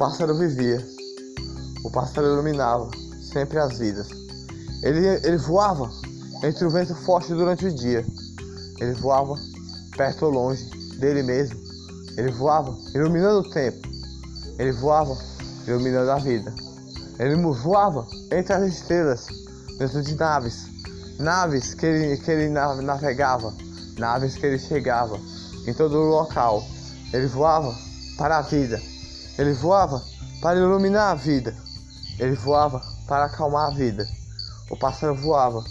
pássaro vivia. O pássaro iluminava sempre as vidas. Ele, ele voava entre o vento forte durante o dia. Ele voava perto ou longe dele mesmo. Ele voava iluminando o tempo. Ele voava iluminando a vida. Ele voava entre as estrelas, dentro de naves. Naves que ele, que ele navegava, naves que ele chegava em todo o local. Ele voava para a vida. Ele voava para iluminar a vida. Ele voava para acalmar a vida. O pássaro voava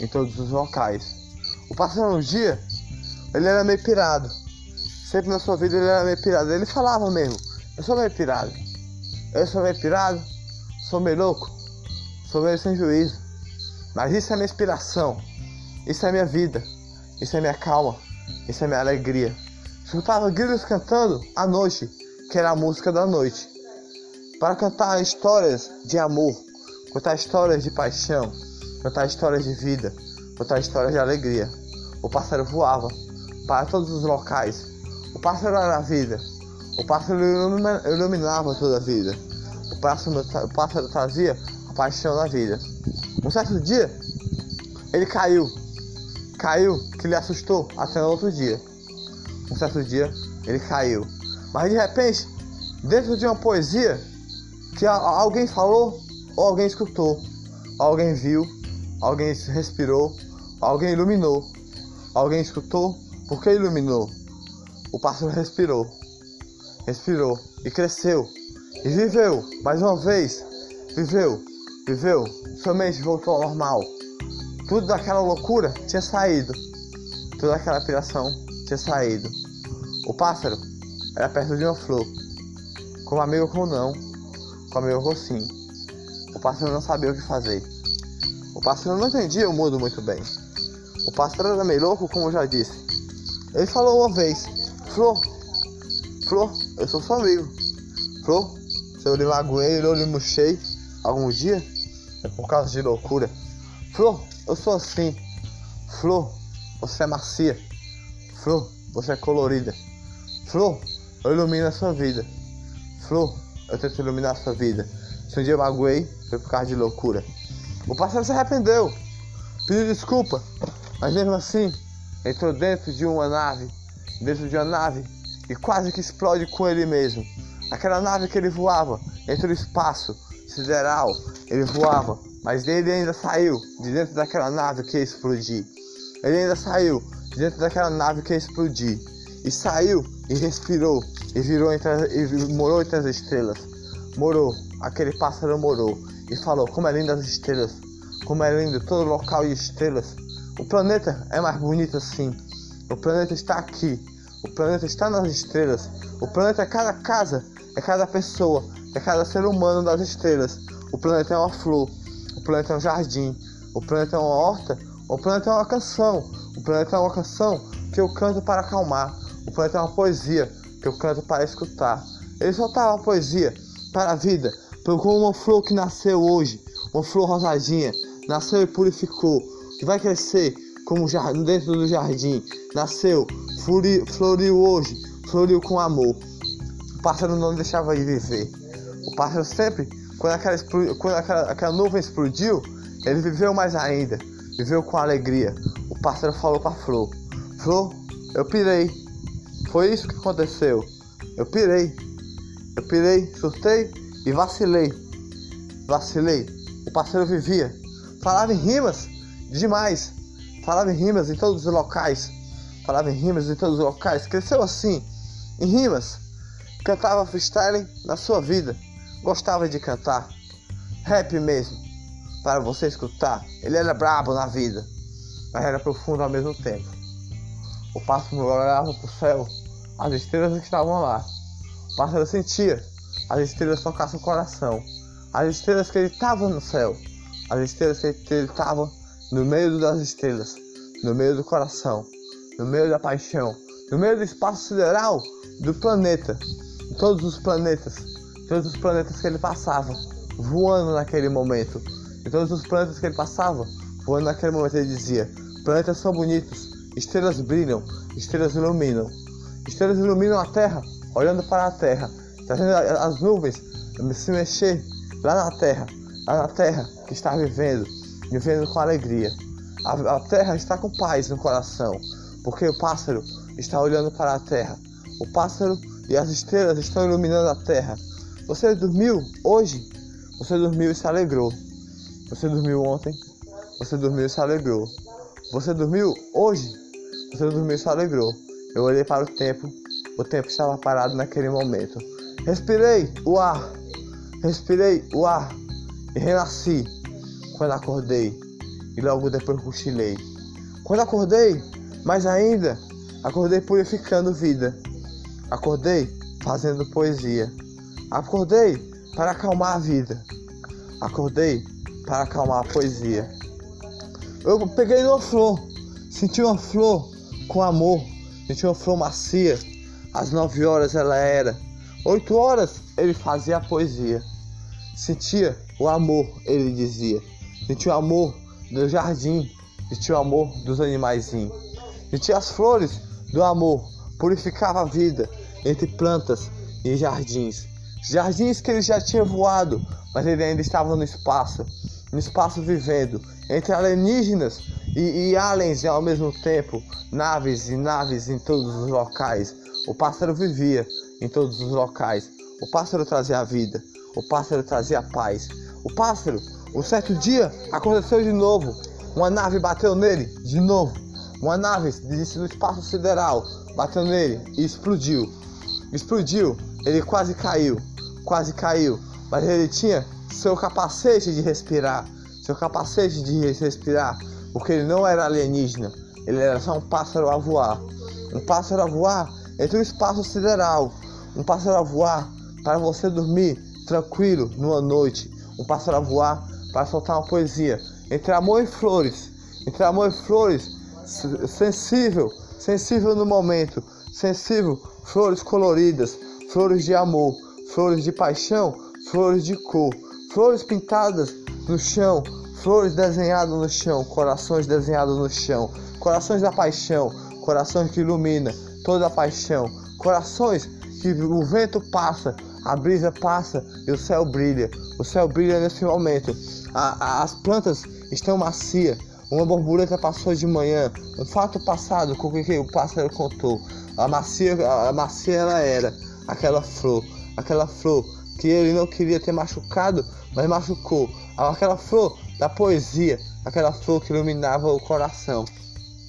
em todos os locais. O pássaro um dia, ele era meio pirado. Sempre na sua vida ele era meio pirado. Ele falava mesmo, eu sou meio pirado. Eu sou meio pirado, sou meio louco, sou meio sem juízo. Mas isso é minha inspiração, isso é minha vida, isso é minha calma, isso é minha alegria. Escutava grilos cantando à noite, que era a música da noite, para cantar histórias de amor, contar histórias de paixão, contar histórias de vida, contar histórias de alegria. O pássaro voava para todos os locais. O pássaro era a vida. O pássaro iluminava toda a vida. O pássaro, o pássaro trazia a paixão da vida. Um certo dia, ele caiu. Caiu que lhe assustou até no outro dia. Um certo dia, ele caiu. Mas de repente, dentro de uma poesia que alguém falou ou alguém escutou, alguém viu, alguém respirou, alguém iluminou, alguém escutou, porque iluminou. O pássaro respirou, respirou e cresceu e viveu mais uma vez, viveu, viveu, somente voltou ao normal. Tudo daquela loucura tinha saído, toda aquela piração tinha saído. O pássaro era perto de uma flor, como amigo com não, com amigo com sim. O pássaro não sabia o que fazer. O pássaro não entendia o mundo muito bem. O pássaro era meio louco, como eu já disse. Ele falou uma vez: Flor, Flor, eu sou seu amigo. Flor, se eu lhe magoei ou lhe murchei algum dia, é por causa de loucura. Flor, eu sou assim. Flor, você é macia. Flor, você é colorida. Flor, eu ilumino a sua vida. Flor, eu tento iluminar a sua vida. Se um dia eu magoei, foi por causa de loucura. O pássaro se arrependeu, pediu desculpa, mas mesmo assim entrou dentro de uma nave, dentro de uma nave e quase que explode com ele mesmo. Aquela nave que ele voava entre o espaço sideral, ele voava, mas ele ainda saiu de dentro daquela nave que ia explodir. Ele ainda saiu de dentro daquela nave que ia explodir. E saiu e respirou e virou entre, e morou entre as estrelas. Morou, aquele pássaro morou e falou: Como é lindo as estrelas, como é lindo todo local e estrelas. O planeta é mais bonito assim. O planeta está aqui. O planeta está nas estrelas. O planeta é cada casa, é cada pessoa, é cada ser humano das estrelas. O planeta é uma flor. O planeta é um jardim. O planeta é uma horta. O planeta é uma canção. O planeta é uma canção que eu canto para acalmar. O planeta é uma poesia que eu canto para escutar. Ele soltava a poesia para a vida, como uma flor que nasceu hoje, uma flor rosadinha, nasceu e purificou, que vai crescer como dentro do jardim, nasceu, floriu hoje, floriu com amor. O pássaro não deixava de viver. O pássaro sempre, quando aquela, quando aquela, aquela nuvem explodiu, ele viveu mais ainda, viveu com alegria. O pássaro falou para a flor: Flor, eu pirei. Foi isso que aconteceu. Eu pirei. Eu pirei, surtei e vacilei. Vacilei. O parceiro vivia. Falava em rimas demais. Falava em rimas em todos os locais. Falava em rimas em todos os locais. Cresceu assim, em rimas. Cantava freestyle na sua vida. Gostava de cantar. Rap mesmo. Para você escutar. Ele era brabo na vida. Mas era profundo ao mesmo tempo. O pássaro olhava para o céu. As estrelas que estavam lá. O pássaro sentia as estrelas tocar seu coração. As estrelas que ele estava no céu. As estrelas que ele estava no meio das estrelas. No meio do coração. No meio da paixão. No meio do espaço sideral do planeta. Todos os planetas. Todos os planetas que ele passava. Voando naquele momento. E todos os planetas que ele passava. Voando naquele momento ele dizia: Planetas são bonitos. Estrelas brilham. Estrelas iluminam. Estrelas iluminam a Terra olhando para a terra, trazendo as nuvens se mexer lá na terra, lá na terra que está vivendo, vivendo com alegria. A, a terra está com paz no coração, porque o pássaro está olhando para a terra. O pássaro e as estrelas estão iluminando a terra. Você dormiu hoje? Você dormiu e se alegrou. Você dormiu ontem? Você dormiu e se alegrou. Você dormiu hoje? Você dormiu e se alegrou. Eu olhei para o tempo. O tempo estava parado naquele momento. Respirei o ar. Respirei o ar. E renasci quando acordei. E logo depois cochilei. Quando acordei, mais ainda, acordei purificando vida. Acordei fazendo poesia. Acordei para acalmar a vida. Acordei para acalmar a poesia. Eu peguei uma flor, senti uma flor com amor, senti uma flor macia. Às nove horas ela era, oito horas ele fazia a poesia. Sentia o amor, ele dizia. Sentia o amor do jardim, sentia o amor dos animaizinhos. Sentia as flores do amor, purificava a vida entre plantas e jardins. Jardins que ele já tinha voado, mas ele ainda estava no espaço, no espaço vivendo, entre alienígenas e, e aliens ao mesmo tempo, naves e naves em todos os locais. O pássaro vivia em todos os locais. O pássaro trazia a vida, o pássaro trazia a paz. O pássaro, um certo dia, aconteceu de novo. Uma nave bateu nele de novo. Uma nave do espaço sideral bateu nele e explodiu. Explodiu, ele quase caiu quase caiu, mas ele tinha seu capacete de respirar, seu capacete de respirar, porque ele não era alienígena, ele era só um pássaro a voar, um pássaro a voar entre o espaço sideral, um pássaro a voar para você dormir tranquilo numa noite, um pássaro a voar para soltar uma poesia, entre amor e flores, entre amor e flores, sensível, sensível no momento, sensível, flores coloridas, flores de amor, flores de paixão, flores de cor, flores pintadas no chão, flores desenhadas no chão, corações desenhados no chão, corações da paixão, corações que ilumina toda a paixão, corações que o vento passa, a brisa passa e o céu brilha. O céu brilha nesse momento. A, a, as plantas estão macias. Uma borboleta passou de manhã. Um fato passado com o que o pássaro contou. A macia, a macia ela era aquela flor aquela flor que ele não queria ter machucado, mas machucou. Aquela flor da poesia, aquela flor que iluminava o coração.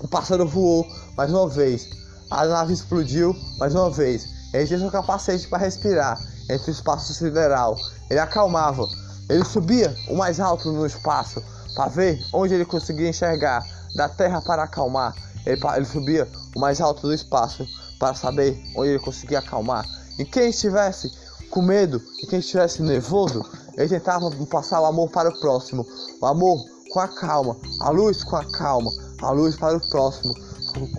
O pássaro voou mais uma vez, a nave explodiu mais uma vez. Ele tinha seu capacete para respirar entre o espaço sideral. Ele acalmava, ele subia o mais alto no espaço para ver onde ele conseguia enxergar da terra para acalmar. Ele, ele subia o mais alto do espaço para saber onde ele conseguia acalmar. E quem estivesse com medo e quem estivesse nervoso, ele tentava passar o amor para o próximo, o amor com a calma, a luz com a calma, a luz para o próximo,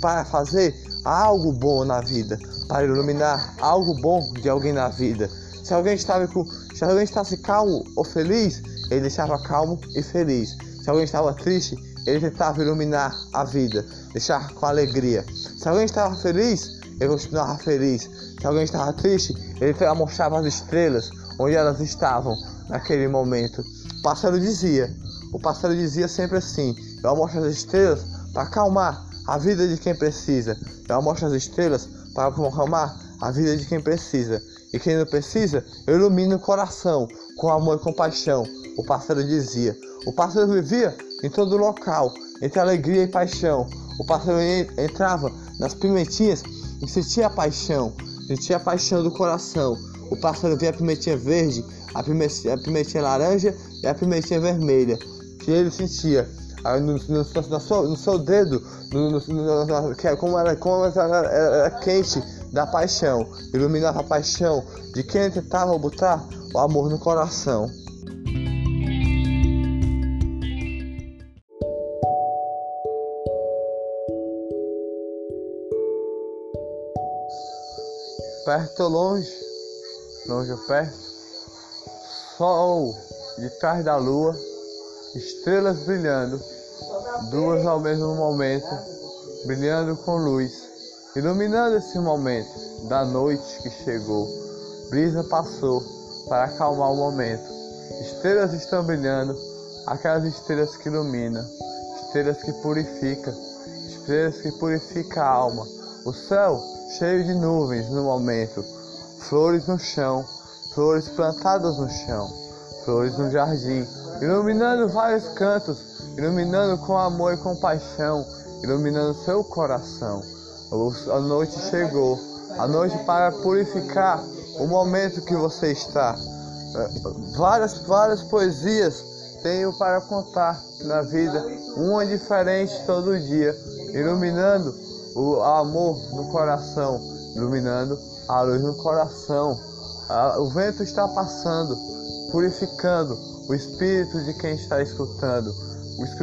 para fazer algo bom na vida, para iluminar algo bom de alguém na vida. Se alguém estava com, se alguém estava calmo ou feliz, ele deixava calmo e feliz. Se alguém estava triste, ele tentava iluminar a vida, deixar com alegria. Se alguém estava feliz, ele continuava feliz. Se alguém estava triste, ele mostrava as estrelas onde elas estavam naquele momento. O pássaro dizia, o pássaro dizia sempre assim: Eu mostro as estrelas para acalmar a vida de quem precisa. Eu mostro as estrelas para acalmar a vida de quem precisa. E quem não precisa, eu ilumino o coração com amor e compaixão. O pássaro dizia. O pássaro vivia em todo local, entre alegria e paixão. O pássaro entrava nas pimentinhas e sentia a paixão, sentia a paixão do coração. O pássaro via a pimentinha verde, a pimentinha, a pimentinha laranja e a pimentinha vermelha, que ele sentia no, no, no, seu, no seu, dedo, é como, era, como era, era quente da paixão, iluminava a paixão de quem tentava botar o amor no coração. perto ou longe, longe ou perto, sol de trás da lua, estrelas brilhando, duas ao mesmo momento, brilhando com luz, iluminando esse momento da noite que chegou, brisa passou para acalmar o momento. Estrelas estão brilhando, aquelas estrelas que iluminam, estrelas que purificam, estrelas que purificam a alma. O céu cheio de nuvens no momento, flores no chão, flores plantadas no chão, flores no jardim, iluminando vários cantos, iluminando com amor e compaixão, iluminando seu coração. A noite chegou, a noite para purificar o momento que você está. Várias, várias poesias tenho para contar na vida, uma diferente todo dia, iluminando o amor no coração, iluminando a luz no coração. O vento está passando, purificando o espírito de quem está escutando,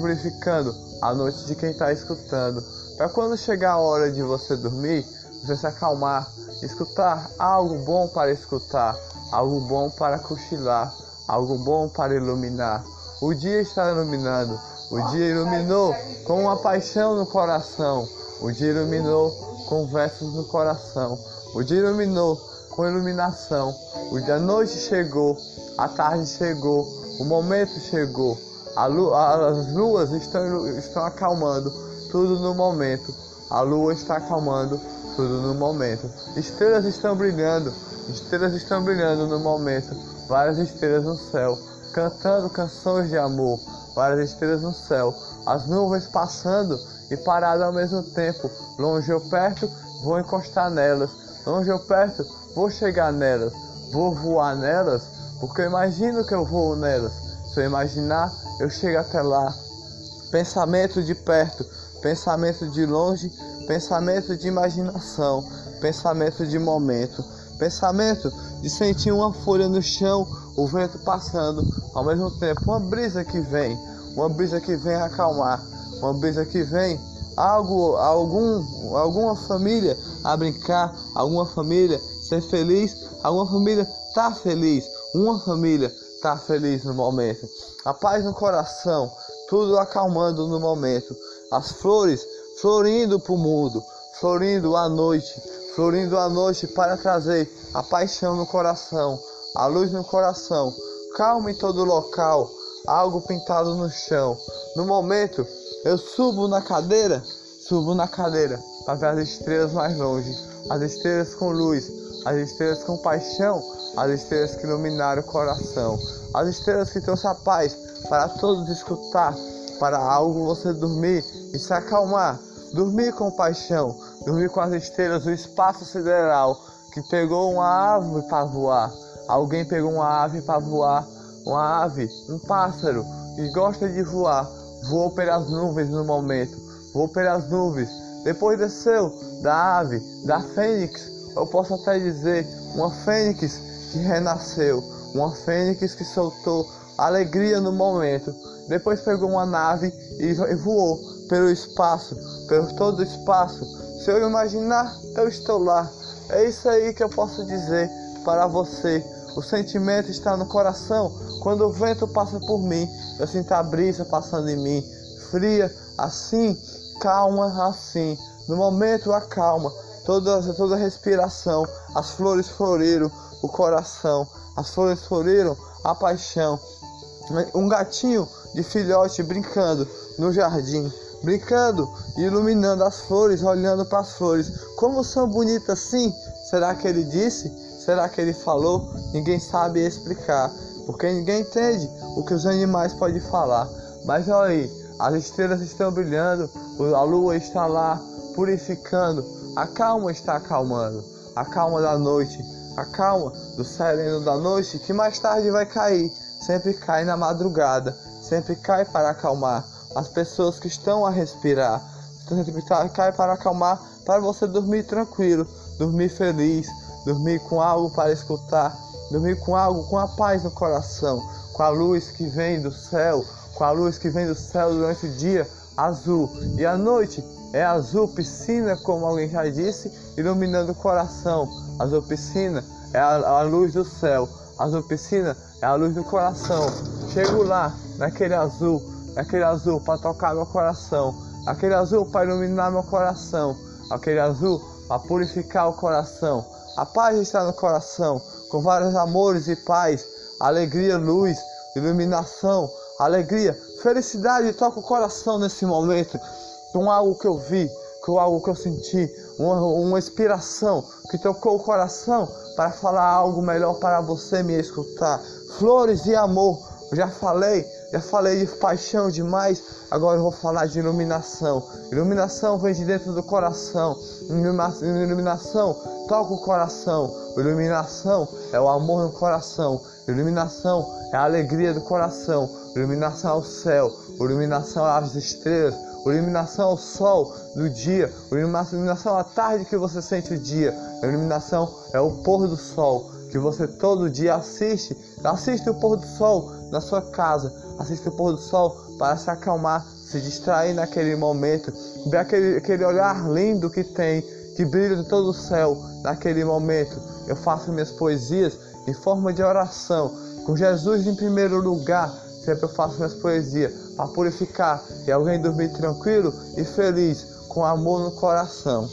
purificando a noite de quem está escutando. Para quando chegar a hora de você dormir, você se acalmar, escutar algo bom para escutar, algo bom para cochilar, algo bom para iluminar. O dia está iluminando, o dia iluminou com uma paixão no coração, o dia iluminou com versos no coração, o dia iluminou com iluminação, o dia, a noite chegou, a tarde chegou, o momento chegou, as luas estão, estão acalmando tudo no momento, a lua está acalmando tudo no momento. Estrelas estão brilhando, estrelas estão brilhando no momento, várias estrelas no céu, cantando canções de amor, várias estrelas no céu, as nuvens passando e paradas ao mesmo tempo, longe ou perto, vou encostar nelas, longe ou perto, vou chegar nelas, vou voar nelas, porque eu imagino que eu vou nelas. Se eu imaginar, eu chego até lá. Pensamento de perto, pensamento de longe, pensamento de imaginação, pensamento de momento, pensamento de sentir uma folha no chão, o vento passando, ao mesmo tempo uma brisa que vem, uma brisa que vem acalmar, uma brisa que vem algo, algum, alguma família a brincar, alguma família ser feliz, alguma família tá feliz, uma família tá feliz no momento, a paz no coração, tudo acalmando no momento, as flores florindo para o mundo, florindo à noite, florindo à noite para trazer a paixão no coração, a luz no coração, calma em todo local, algo pintado no chão. No momento, eu subo na cadeira, subo na cadeira para ver as estrelas mais longe, as estrelas com luz, as estrelas com paixão, as estrelas que iluminaram o coração, as estrelas que trouxe a paz para todos escutar, para algo você dormir e se acalmar, dormir com paixão, dormir com as estrelas, o espaço sideral que pegou uma ave para voar. Alguém pegou uma ave para voar, uma ave, um pássaro que gosta de voar, voou pelas nuvens no momento, voou pelas nuvens, depois desceu da ave, da fênix, eu posso até dizer, uma fênix que renasceu, uma fênix que soltou alegria no momento. Depois pegou uma nave e voou pelo espaço, pelo todo o espaço. Se eu imaginar, eu estou lá. É isso aí que eu posso dizer para você. O sentimento está no coração. Quando o vento passa por mim, eu sinto a brisa passando em mim, fria assim, calma assim. No momento a calma, toda toda a respiração, as flores floriram o coração, as flores floriram a paixão. Um gatinho de filhote brincando no jardim, brincando e iluminando as flores, olhando para as flores. Como são bonitas assim? Será que ele disse? Será que ele falou? Ninguém sabe explicar, porque ninguém entende o que os animais podem falar. Mas olha aí, as estrelas estão brilhando, a lua está lá purificando, a calma está acalmando, a calma da noite, a calma do sereno da noite que mais tarde vai cair sempre cai na madrugada, sempre cai para acalmar as pessoas que estão a respirar, sempre cai para acalmar, para você dormir tranquilo, dormir feliz, dormir com algo para escutar, dormir com algo, com a paz no coração, com a luz que vem do céu, com a luz que vem do céu durante o dia azul e a noite é azul piscina, como alguém já disse, iluminando o coração. Azul piscina é a, a luz do céu. Azul piscina é a luz do coração. Chego lá, naquele azul, naquele azul para tocar meu coração, aquele azul para iluminar meu coração, aquele azul para purificar o coração. A paz está no coração, com vários amores e paz, alegria, luz, iluminação, alegria, felicidade toca o coração nesse momento, com algo que eu vi, com algo que eu senti, uma, uma inspiração que tocou o coração para falar algo melhor para você me escutar. Flores e amor, já falei, já falei de paixão demais, agora eu vou falar de iluminação. Iluminação vem de dentro do coração. Iluminação toca o coração. Iluminação é o amor no coração. Iluminação é a alegria do coração. Iluminação é o céu. Iluminação é as estrelas. Iluminação é o sol do dia. Iluminação é a tarde que você sente o dia. Iluminação é o pôr do sol que você todo dia assiste. Assiste o pôr do sol na sua casa. Assiste o pôr do sol para se acalmar, se distrair naquele momento. Ver aquele, aquele olhar lindo que tem, que brilha de todo o céu naquele momento. Eu faço minhas poesias em forma de oração, com Jesus em primeiro lugar. Sempre eu faço minhas poesias para purificar e alguém dormir tranquilo e feliz, com amor no coração.